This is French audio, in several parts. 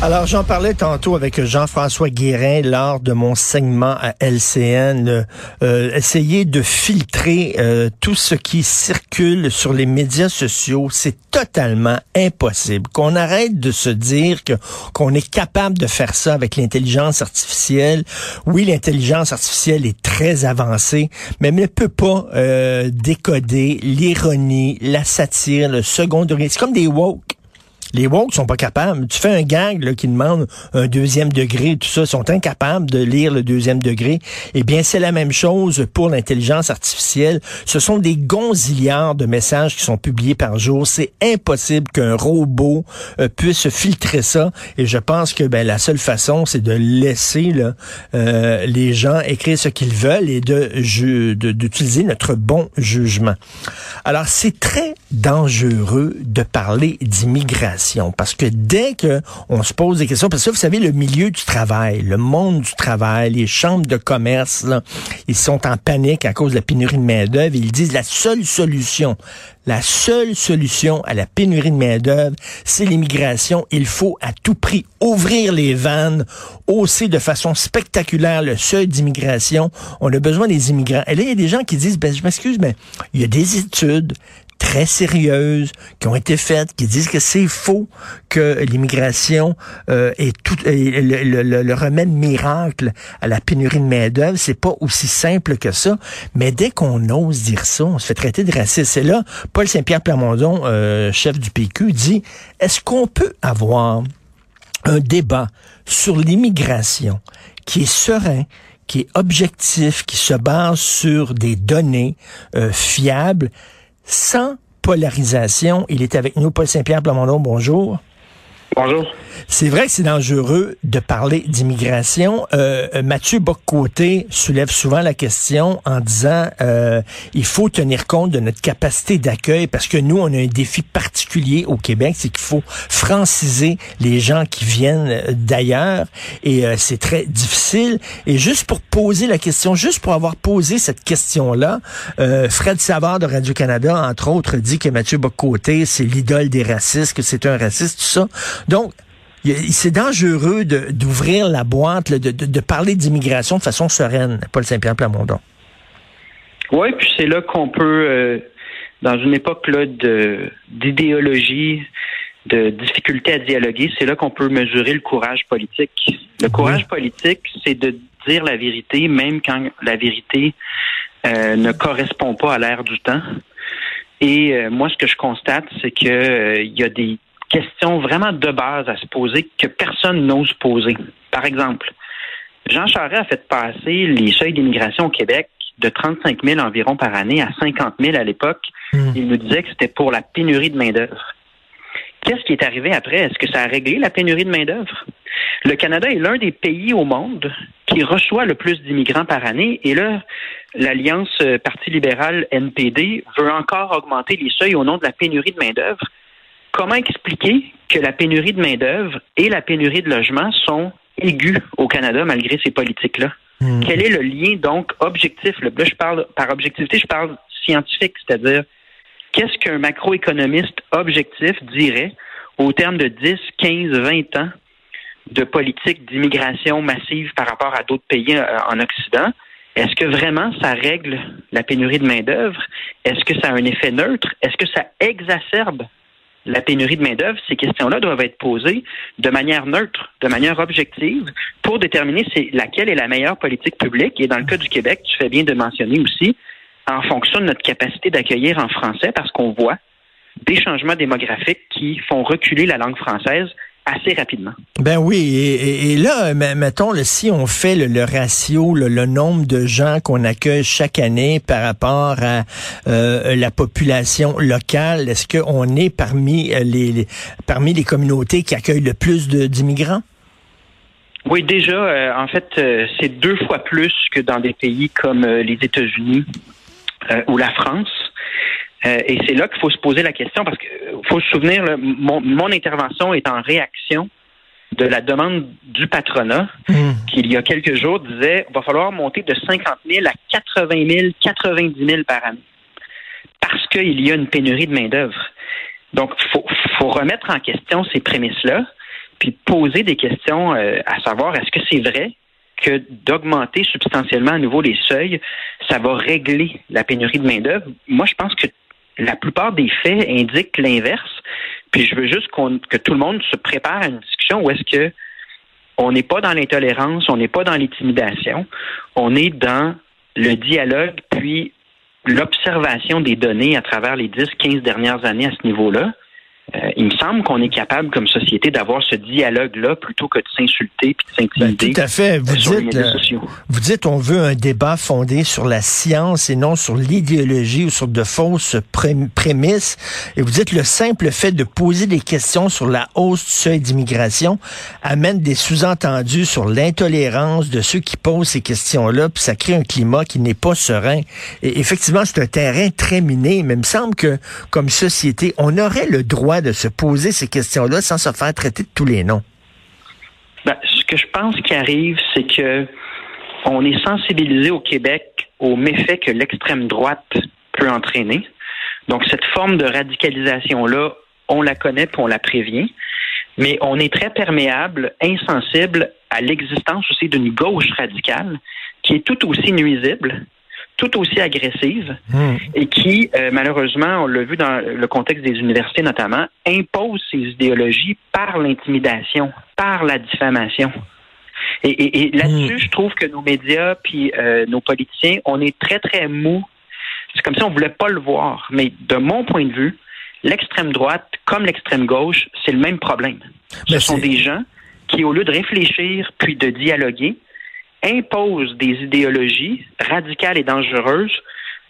Alors, j'en parlais tantôt avec Jean-François Guérin lors de mon segment à LCN. Euh, essayer de filtrer euh, tout ce qui circule sur les médias sociaux, c'est totalement impossible. Qu'on arrête de se dire que qu'on est capable de faire ça avec l'intelligence artificielle. Oui, l'intelligence artificielle est très avancée, mais elle ne peut pas euh, décoder l'ironie, la satire, le second degré. C'est comme des woke. Les woke sont pas capables. Tu fais un gag là, qui demande un deuxième degré, tout ça, sont incapables de lire le deuxième degré. Eh bien, c'est la même chose pour l'intelligence artificielle. Ce sont des gonzillards de messages qui sont publiés par jour. C'est impossible qu'un robot euh, puisse filtrer ça. Et je pense que ben, la seule façon, c'est de laisser là, euh, les gens écrire ce qu'ils veulent et de d'utiliser notre bon jugement. Alors, c'est très dangereux de parler d'immigration parce que dès que on se pose des questions, parce que vous savez, le milieu du travail, le monde du travail, les chambres de commerce, ils sont en panique à cause de la pénurie de main-d'œuvre. Ils disent la seule solution, la seule solution à la pénurie de main-d'œuvre, c'est l'immigration. Il faut à tout prix ouvrir les vannes, hausser de façon spectaculaire le seuil d'immigration. On a besoin des immigrants. Et là, il y a des gens qui disent, ben, je m'excuse, mais il y a des études très sérieuses qui ont été faites, qui disent que c'est faux que l'immigration euh, est tout le, remède miracle à la pénurie de main d'œuvre. C'est pas aussi simple que ça. Mais dès qu'on ose dire ça, on se fait traiter de raciste. C'est là, Paul Saint-Pierre Plamondon, euh, chef du PQ, dit est-ce qu'on peut avoir un débat sur l'immigration qui est serein, qui est objectif, qui se base sur des données euh, fiables sans polarisation. Il est avec nous, Paul Saint-Pierre Plamondon. Bonjour. Bonjour. C'est vrai que c'est dangereux de parler d'immigration. Euh, Mathieu Boccoté soulève souvent la question en disant euh, il faut tenir compte de notre capacité d'accueil parce que nous, on a un défi particulier au Québec, c'est qu'il faut franciser les gens qui viennent d'ailleurs et euh, c'est très difficile. Et juste pour poser la question, juste pour avoir posé cette question-là, euh, Fred Savard de Radio-Canada, entre autres, dit que Mathieu Boccoté, c'est l'idole des racistes, que c'est un raciste, tout ça. Donc, c'est dangereux d'ouvrir la boîte, de, de, parler d'immigration de façon sereine, Paul Saint-Pierre Plamondon. Oui, puis c'est là qu'on peut, euh, dans une époque là d'idéologie, de difficulté à dialoguer, c'est là qu'on peut mesurer le courage politique. Le courage politique, c'est de dire la vérité, même quand la vérité euh, ne correspond pas à l'ère du temps. Et euh, moi, ce que je constate, c'est que il y a des questions vraiment de base à se poser que personne n'ose poser. Par exemple, Jean Charest a fait passer les seuils d'immigration au Québec de 35 000 environ par année à 50 000 à l'époque. Hmm. Il nous disait que c'était pour la pénurie de main-d'œuvre. Qu'est-ce qui est arrivé après? Est-ce que ça a réglé la pénurie de main-d'œuvre? Le Canada est l'un des pays au monde qui reçoit le plus d'immigrants par année. Et là, l'Alliance Parti libéral NPD veut encore augmenter les seuils au nom de la pénurie de main-d'œuvre comment expliquer que la pénurie de main-d'œuvre et la pénurie de logement sont aiguës au Canada malgré ces politiques-là? Hmm. Quel est le lien, donc, objectif? Là, je parle, par objectivité, je parle scientifique, c'est-à-dire, qu'est-ce qu'un macroéconomiste objectif dirait au terme de 10, 15, 20 ans de politique d'immigration massive par rapport à d'autres pays euh, en Occident? Est-ce que vraiment ça règle la pénurie de main-d'œuvre? Est-ce que ça a un effet neutre? Est-ce que ça exacerbe la pénurie de main-d'œuvre, ces questions-là doivent être posées de manière neutre, de manière objective, pour déterminer laquelle est la meilleure politique publique. Et dans le cas du Québec, tu fais bien de mentionner aussi, en fonction de notre capacité d'accueillir en français, parce qu'on voit des changements démographiques qui font reculer la langue française assez rapidement. Ben oui, et, là, mettons, si on fait le, ratio, le, nombre de gens qu'on accueille chaque année par rapport à euh, la population locale, est-ce qu'on est parmi euh, les, parmi les communautés qui accueillent le plus d'immigrants? Oui, déjà, euh, en fait, c'est deux fois plus que dans des pays comme les États-Unis ou la France. Euh, et c'est là qu'il faut se poser la question parce qu'il faut se souvenir, mon, mon, intervention est en réaction de la demande du patronat hmm. qui, il y a quelques jours, disait va falloir monter de 50 000 à 80 000, 90 000 par année parce qu'il y a une pénurie de main-d'œuvre. Donc, il faut, faut, remettre en question ces prémices-là, puis poser des questions euh, à savoir est-ce que c'est vrai que d'augmenter substantiellement à nouveau les seuils, ça va régler la pénurie de main-d'œuvre? Moi, je pense que la plupart des faits indiquent l'inverse. Puis je veux juste que tout le monde se prépare à une discussion où est-ce que on n'est pas dans l'intolérance, on n'est pas dans l'intimidation, on est dans le dialogue, puis l'observation des données à travers les 10, 15 dernières années à ce niveau-là. Euh, il me semble qu'on est capable, comme société, d'avoir ce dialogue-là plutôt que de s'insulter puis de s'intimider. Ben, tout à fait. Vous dites, euh, vous dites, on veut un débat fondé sur la science et non sur l'idéologie ou sur de fausses prémices. Et vous dites, le simple fait de poser des questions sur la hausse du seuil d'immigration amène des sous-entendus sur l'intolérance de ceux qui posent ces questions-là, puis ça crée un climat qui n'est pas serein. Et effectivement, c'est un terrain très miné, mais il me semble que, comme société, on aurait le droit de se poser ces questions-là sans se faire traiter de tous les noms? Ben, ce que je pense qui arrive, c'est que on est sensibilisé au Québec aux méfaits que l'extrême droite peut entraîner. Donc, cette forme de radicalisation-là, on la connaît et on la prévient. Mais on est très perméable, insensible à l'existence aussi d'une gauche radicale qui est tout aussi nuisible tout aussi agressive hmm. et qui, euh, malheureusement, on l'a vu dans le contexte des universités notamment, impose ses idéologies par l'intimidation, par la diffamation. Et, là-dessus, hmm. je trouve que nos médias puis euh, nos politiciens, on est très, très mous. C'est comme si on voulait pas le voir. Mais de mon point de vue, l'extrême droite comme l'extrême gauche, c'est le même problème. Ce sont des gens qui, au lieu de réfléchir puis de dialoguer, impose des idéologies radicales et dangereuses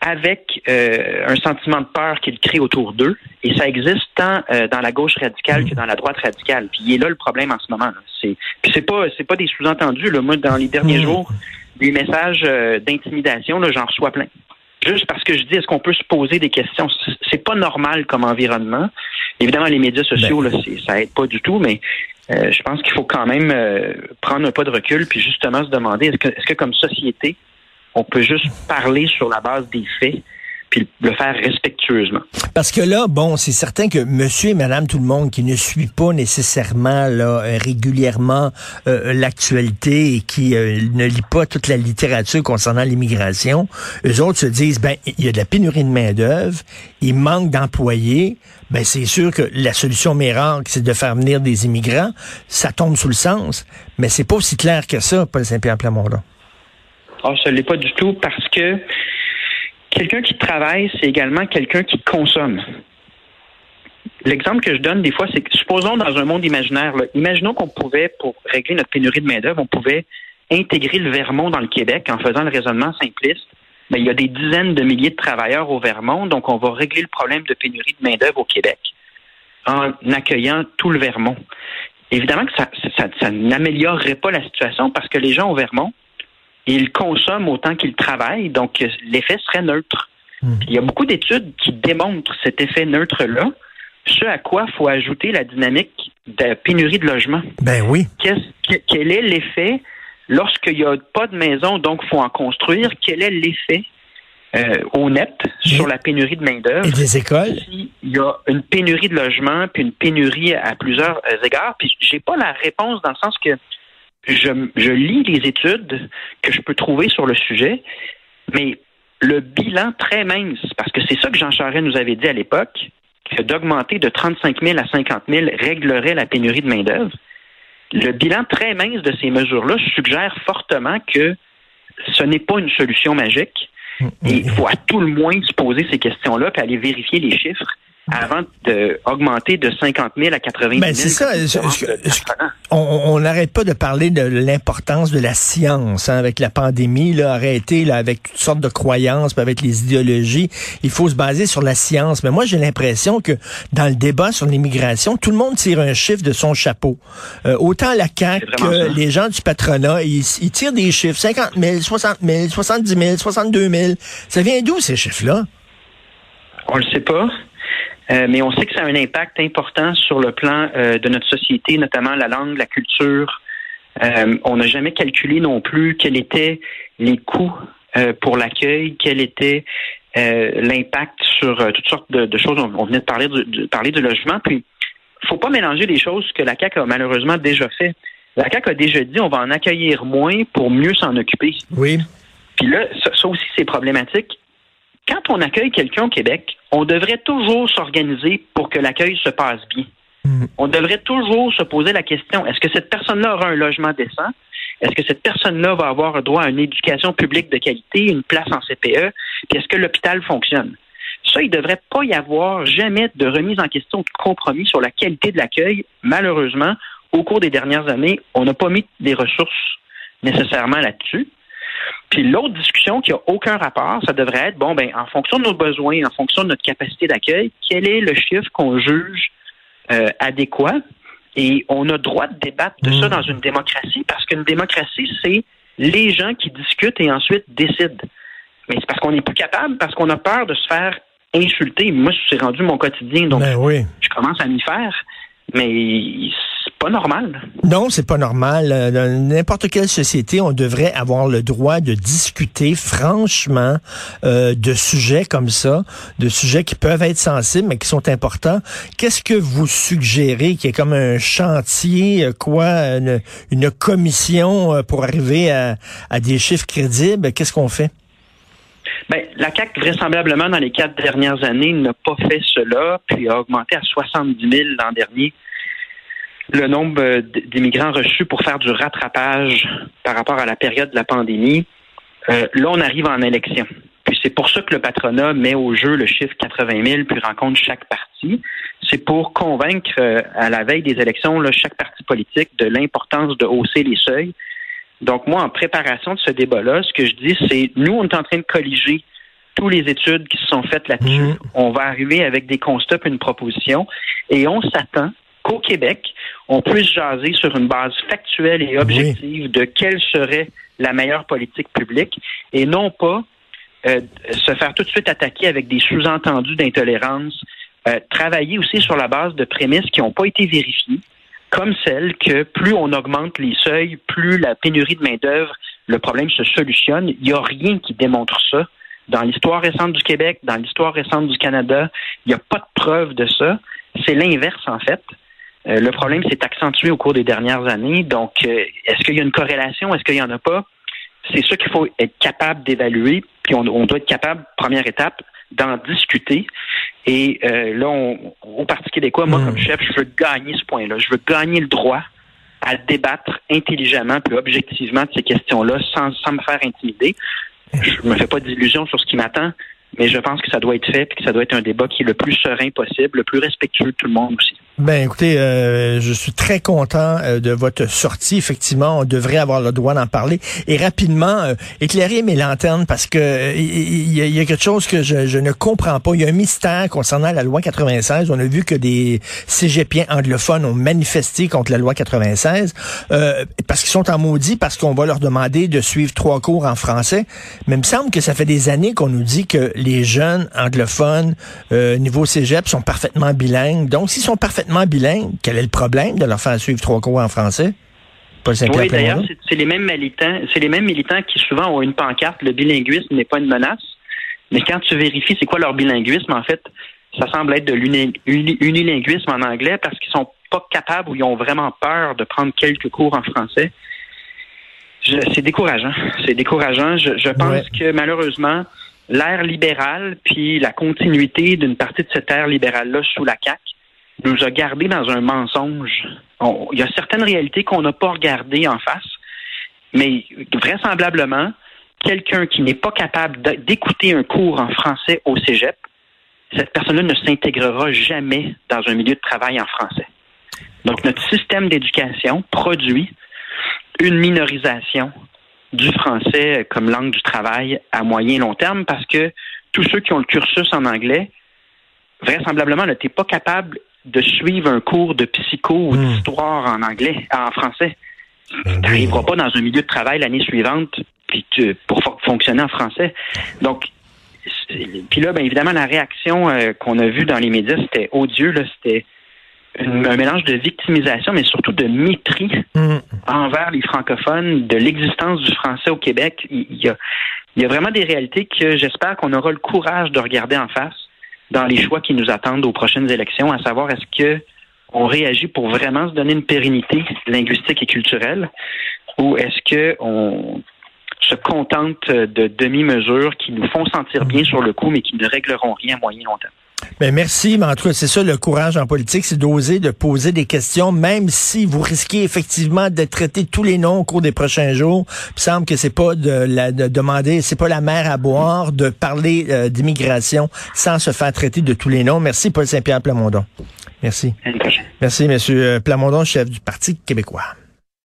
avec euh, un sentiment de peur qu'ils créent autour d'eux. Et ça existe tant euh, dans la gauche radicale que dans la droite radicale. Puis il est là le problème en ce moment. C'est, puis c'est pas c'est pas des sous-entendus. Moi, dans les derniers mmh. jours, des messages euh, d'intimidation, j'en reçois plein. Juste parce que je dis, est-ce qu'on peut se poser des questions? C'est pas normal comme environnement. Évidemment, les médias sociaux, ben. là, ça aide pas du tout, mais euh, je pense qu'il faut quand même euh, prendre un pas de recul puis justement se demander est-ce que, est-ce que comme société, on peut juste parler sur la base des faits puis le faire respectueusement. Parce que là, bon, c'est certain que monsieur et madame tout le monde qui ne suit pas nécessairement là, euh, régulièrement euh, l'actualité et qui euh, ne lit pas toute la littérature concernant l'immigration, eux autres se disent, ben, il y a de la pénurie de main-d'œuvre, il manque d'employés, ben, c'est sûr que la solution miracle, c'est de faire venir des immigrants. Ça tombe sous le sens, mais c'est pas aussi clair que ça, Paul Saint-Pierre Plamondon. Ah, ça l'est pas du tout parce que Quelqu'un qui travaille, c'est également quelqu'un qui consomme. L'exemple que je donne des fois, c'est que supposons dans un monde imaginaire, imaginons qu'on pouvait, pour régler notre pénurie de main-d'œuvre, on pouvait intégrer le Vermont dans le Québec en faisant le raisonnement simpliste. Mais il y a des dizaines de milliers de travailleurs au Vermont, donc on va régler le problème de pénurie de main-d'œuvre au Québec en accueillant tout le Vermont. Évidemment que ça n'améliorerait pas la situation parce que les gens au Vermont, ils consomment autant qu'ils travaillent, donc l'effet serait neutre. Hmm. Il y a beaucoup d'études qui démontrent cet effet neutre-là, ce à quoi il faut ajouter la dynamique de pénurie de logement. Ben oui. quel est l'effet lorsqu'il n'y a pas de maison, donc il faut en construire? Quel est l'effet euh, au net sur la pénurie de main-d'œuvre? Et des écoles? Il y a une pénurie de logement, puis une pénurie à plusieurs euh, égards, puis j'ai pas la réponse dans le sens que je, lis les études que je peux trouver sur le sujet, mais le bilan très mince, parce que c'est ça que Jean Charest nous avait dit à l'époque, que d'augmenter de 35 000 à 50 000 réglerait la pénurie de main-d'œuvre. Le bilan très mince de ces mesures-là suggère fortement que ce n'est pas une solution magique. Et il faut à tout le moins se poser ces questions-là et aller vérifier les chiffres avant d'augmenter de 50 000 à 80 000. Ben, c'est ça. on n'arrête pas de parler de l'importance de la science hein, avec la pandémie, là, arrêter là, avec toutes sortes de croyances, avec les idéologies. Il faut se baser sur la science. Mais moi, j'ai l'impression que dans le débat sur l'immigration, tout le monde tire un chiffre de son chapeau. Euh, autant la CAQ que les gens du patronat, ils, ils tirent des chiffres. 50 000, 60 000, 70 000, 62 000. Ça vient d'où ces chiffres-là? On le sait pas. Euh, mais on sait que ça a un impact important sur le plan euh, de notre société, notamment la langue, la culture. Euh, on n'a jamais calculé non plus quels étaient les coûts pour l'accueil, quel était l'impact sur toutes sortes de, choses. On, venait de parler du, parler du logement. Puis, faut pas mélanger les choses que la CAQ a malheureusement déjà fait. La CAQ a déjà dit on va en accueillir moins pour mieux s'en occuper. Oui. Puis là, ça aussi, c'est problématique quand on accueille quelqu'un au Québec, on devrait toujours s'organiser pour que l'accueil se passe bien. Mm. On devrait toujours se poser la question, est-ce que cette personne-là aura un logement décent? Est-ce que cette personne-là va avoir droit à une éducation publique de qualité, une place en CPE? Puis est-ce que l'hôpital fonctionne? Ça, il ne devrait pas y avoir jamais de remise en question, de compromis sur la qualité de l'accueil. Malheureusement, au cours des dernières années, on n'a pas mis des ressources nécessairement là-dessus. Puis l'autre discussion qui a aucun rapport, ça devrait être, bon, ben, en fonction de nos besoins, en fonction de notre capacité d'accueil, quel est le chiffre qu'on juge euh, adéquat? Et on a droit de débattre de ça mmh. dans une démocratie parce qu'une démocratie, c'est les gens qui discutent et ensuite décident. Mais c'est parce qu'on n'est plus capable, parce qu'on a peur de se faire insulter. Moi, c'est rendu mon quotidien, donc ben oui. je commence à m'y faire. Mais c'est pas normal. Non, c'est pas normal. Euh, dans n'importe quelle société, on devrait avoir le droit de discuter franchement euh, de sujets comme ça, de sujets qui peuvent être sensibles mais qui sont importants. Qu'est-ce que vous suggérez qui est comme un chantier, euh, quoi, une, commission pour arriver à, à des chiffres crédibles? Qu'est-ce qu'on fait? Ben, la CAC, vraisemblablement, dans les quatre dernières années, n'a pas fait cela, puis a augmenté à 70 000 l'an dernier le nombre euh, d'immigrants reçus pour faire du rattrapage par rapport à la période de la pandémie. Euh, là, on arrive en élection. Puis c'est pour ça que le patronat met au jeu le chiffre 80 000 puis rencontre chaque parti. C'est pour convaincre euh, à la veille des élections là, chaque parti politique de l'importance de hausser les seuils. Donc moi, en préparation de ce débat-là, ce que je dis, c'est nous, on est en train de colliger toutes les études qui se sont faites là-dessus. Mmh. On va arriver avec des constats et une proposition et on s'attend qu'au Québec, on puisse jaser sur une base factuelle et objective de quelle serait la meilleure politique publique et non pas euh, se faire tout de suite attaquer avec des sous-entendus d'intolérance, euh, travailler aussi sur la base de prémices qui n'ont pas été vérifiées, comme celle que plus on augmente les seuils, plus la pénurie de main-d'œuvre, le problème se solutionne. Il n'y a rien qui démontre ça. Dans l'histoire récente du Québec, dans l'histoire récente du Canada, il n'y a pas de preuve de ça. C'est l'inverse, en fait. Euh, le problème s'est accentué au cours des dernières années. Donc, euh, est-ce qu'il y a une corrélation? Est-ce qu'il n'y en a pas? C'est ça qu'il faut être capable d'évaluer. Puis on, doit être capable, première étape, d'en discuter. Et euh, là, au Parti québécois, moi, hmm. comme chef, je veux gagner ce point-là. Je veux gagner le droit à débattre intelligemment puis objectivement de ces questions-là sans, sans me faire intimider. Je me fais pas d'illusions sur ce qui m'attend, mais je pense que ça doit être fait et que ça doit être un débat qui est le plus serein possible, le plus respectueux de tout le monde aussi. Ben écoutez, euh, je suis très content euh, de votre sortie. Effectivement, on devrait avoir le droit d'en parler. Et rapidement, euh, éclairer mes lanternes parce que il y, a quelque chose que je, je, ne comprends pas. Il y a un mystère concernant la loi 96. On a vu que des cégepiens anglophones ont manifesté contre la loi 96 parce qu'ils sont en maudit, parce qu'on va leur demander de suivre trois cours en français. Mais il me semble que ça fait des années qu'on nous dit que les jeunes anglophones niveau cégep sont parfaitement bilingues. Donc, s'ils sont parfaitement bilingue, quel est le problème de leur faire suivre trois cours en français? oui, d'ailleurs, c'est les mêmes militants, c'est les mêmes militants qui souvent ont une pancarte, le bilinguisme n'est pas une menace. Mais quand tu vérifies c'est quoi leur bilinguisme, en fait, ça semble être de l'unilinguisme en anglais parce qu'ils sont pas capables ou ils ont vraiment peur de prendre quelques cours en français. C'est décourageant. C'est décourageant. Je, pense que malheureusement, l'ère libérale puis la continuité d'une partie de cette ère libérale-là sous la CAQ nous a gardés dans un mensonge. il y a certaines réalités qu'on n'a pas regardées en face, mais vraisemblablement, quelqu'un qui n'est pas capable d'écouter un cours en français au cégep cette personne-là ne s'intégrera jamais dans un milieu de travail en français. Donc, notre système d'éducation produit une minorisation du français comme langue du travail à moyen et long terme parce que tous ceux qui ont le cursus en anglais, vraisemblablement, n'étaient pas capable de suivre un cours de psycho ou Hmm. d'histoire en anglais, en français. Ben Tu n'arriveras pas dans un milieu de travail l'année suivante puis tu- pour fo- fonctionner en français. Donc, puis là, bien évidemment, la réaction euh, qu'on a vue dans les médias, c'était odieux. Là, c'était un mélange de victimisation, mais surtout de mépris Hum. envers les francophones, de l'existence du français au Québec. Il y a, il y a vraiment des réalités que j'espère qu'on aura le courage de regarder en face dans les choix qui nous attendent aux prochaines élections, à savoir est-ce que on réagit pour vraiment se donner une pérennité linguistique et culturelle, ou est-ce que on se contente de demi-mesures qui nous font sentir bien sur le coup, mais qui ne régleront rien à moyen et long terme? Ben merci, mais en tout cas, c'est ça le courage en politique, c'est d'oser de poser des questions, même si vous risquez effectivement de traiter tous les noms au cours des prochains jours. Il semble que c'est pas de, la, de demander, c'est pas la mer à boire de parler euh, d'immigration sans se faire traiter de tous les noms. Merci, Paul Saint-Pierre Plamondon. Merci. Merci, Monsieur Plamondon, chef du Parti québécois.